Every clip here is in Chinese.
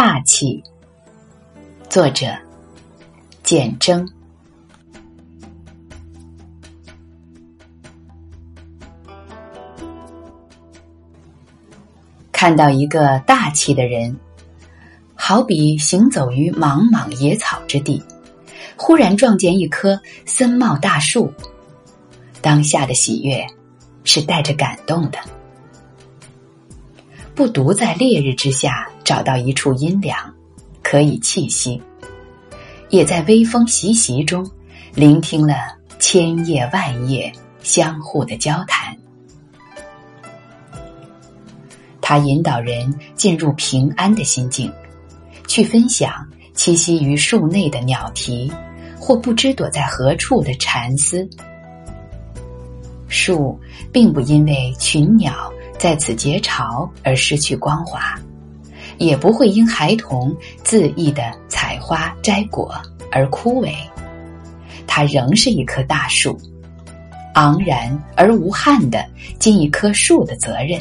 大气。作者：简征。看到一个大气的人，好比行走于茫茫野草之地，忽然撞见一棵森茂大树，当下的喜悦是带着感动的。不独在烈日之下找到一处阴凉，可以栖息，也在微风习习中聆听了千叶万叶相互的交谈。他引导人进入平安的心境，去分享栖息于树内的鸟啼，或不知躲在何处的蝉丝。树并不因为群鸟在此结巢而失去光华，也不会因孩童恣意的采花摘果而枯萎。它仍是一棵大树，昂然而无憾的尽一棵树的责任。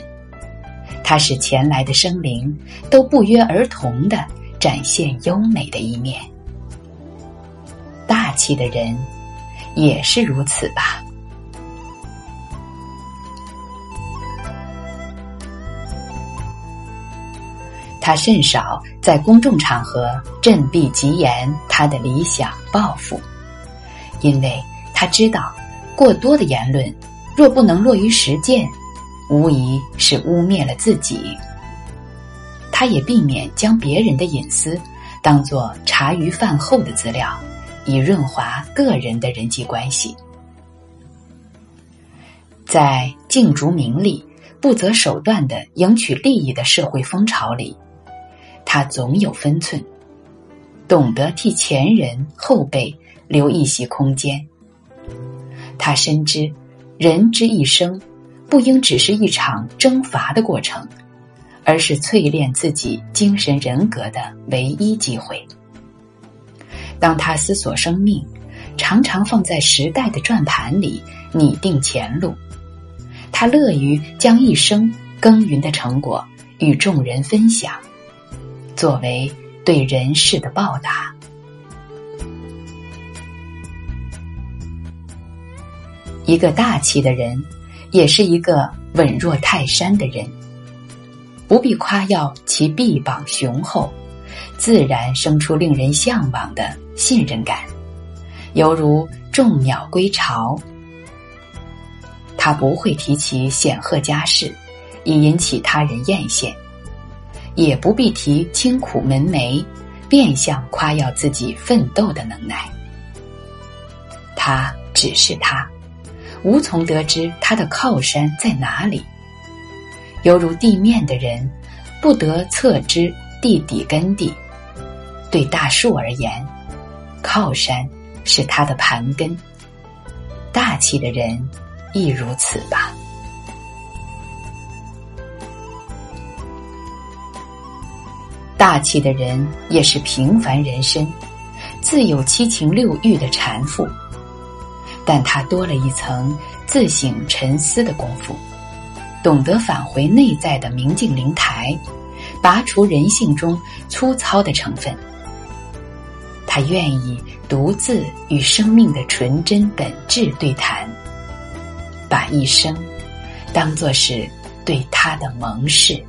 它使前来的生灵都不约而同的展现优美的一面。大气的人也是如此吧。他甚少在公众场合振臂疾言他的理想抱负，因为他知道，过多的言论若不能落于实践。无疑是污蔑了自己。他也避免将别人的隐私当作茶余饭后的资料，以润滑个人的人际关系。在竞逐名利、不择手段的赢取利益的社会风潮里，他总有分寸，懂得替前人后辈留一席空间。他深知，人之一生。不应只是一场征伐的过程，而是淬炼自己精神人格的唯一机会。当他思索生命，常常放在时代的转盘里拟定前路。他乐于将一生耕耘的成果与众人分享，作为对人世的报答。一个大气的人。也是一个稳若泰山的人，不必夸耀其臂膀雄厚，自然生出令人向往的信任感，犹如众鸟归巢。他不会提起显赫家世，以引起他人艳羡，也不必提清苦门楣，变相夸耀自己奋斗的能耐。他只是他。无从得知他的靠山在哪里，犹如地面的人不得测知地底根地。对大树而言，靠山是它的盘根。大气的人亦如此吧。大气的人也是平凡人身，自有七情六欲的缠缚。但他多了一层自省沉思的功夫，懂得返回内在的明镜灵台，拔除人性中粗糙的成分。他愿意独自与生命的纯真本质对谈，把一生当作是对他的盟誓。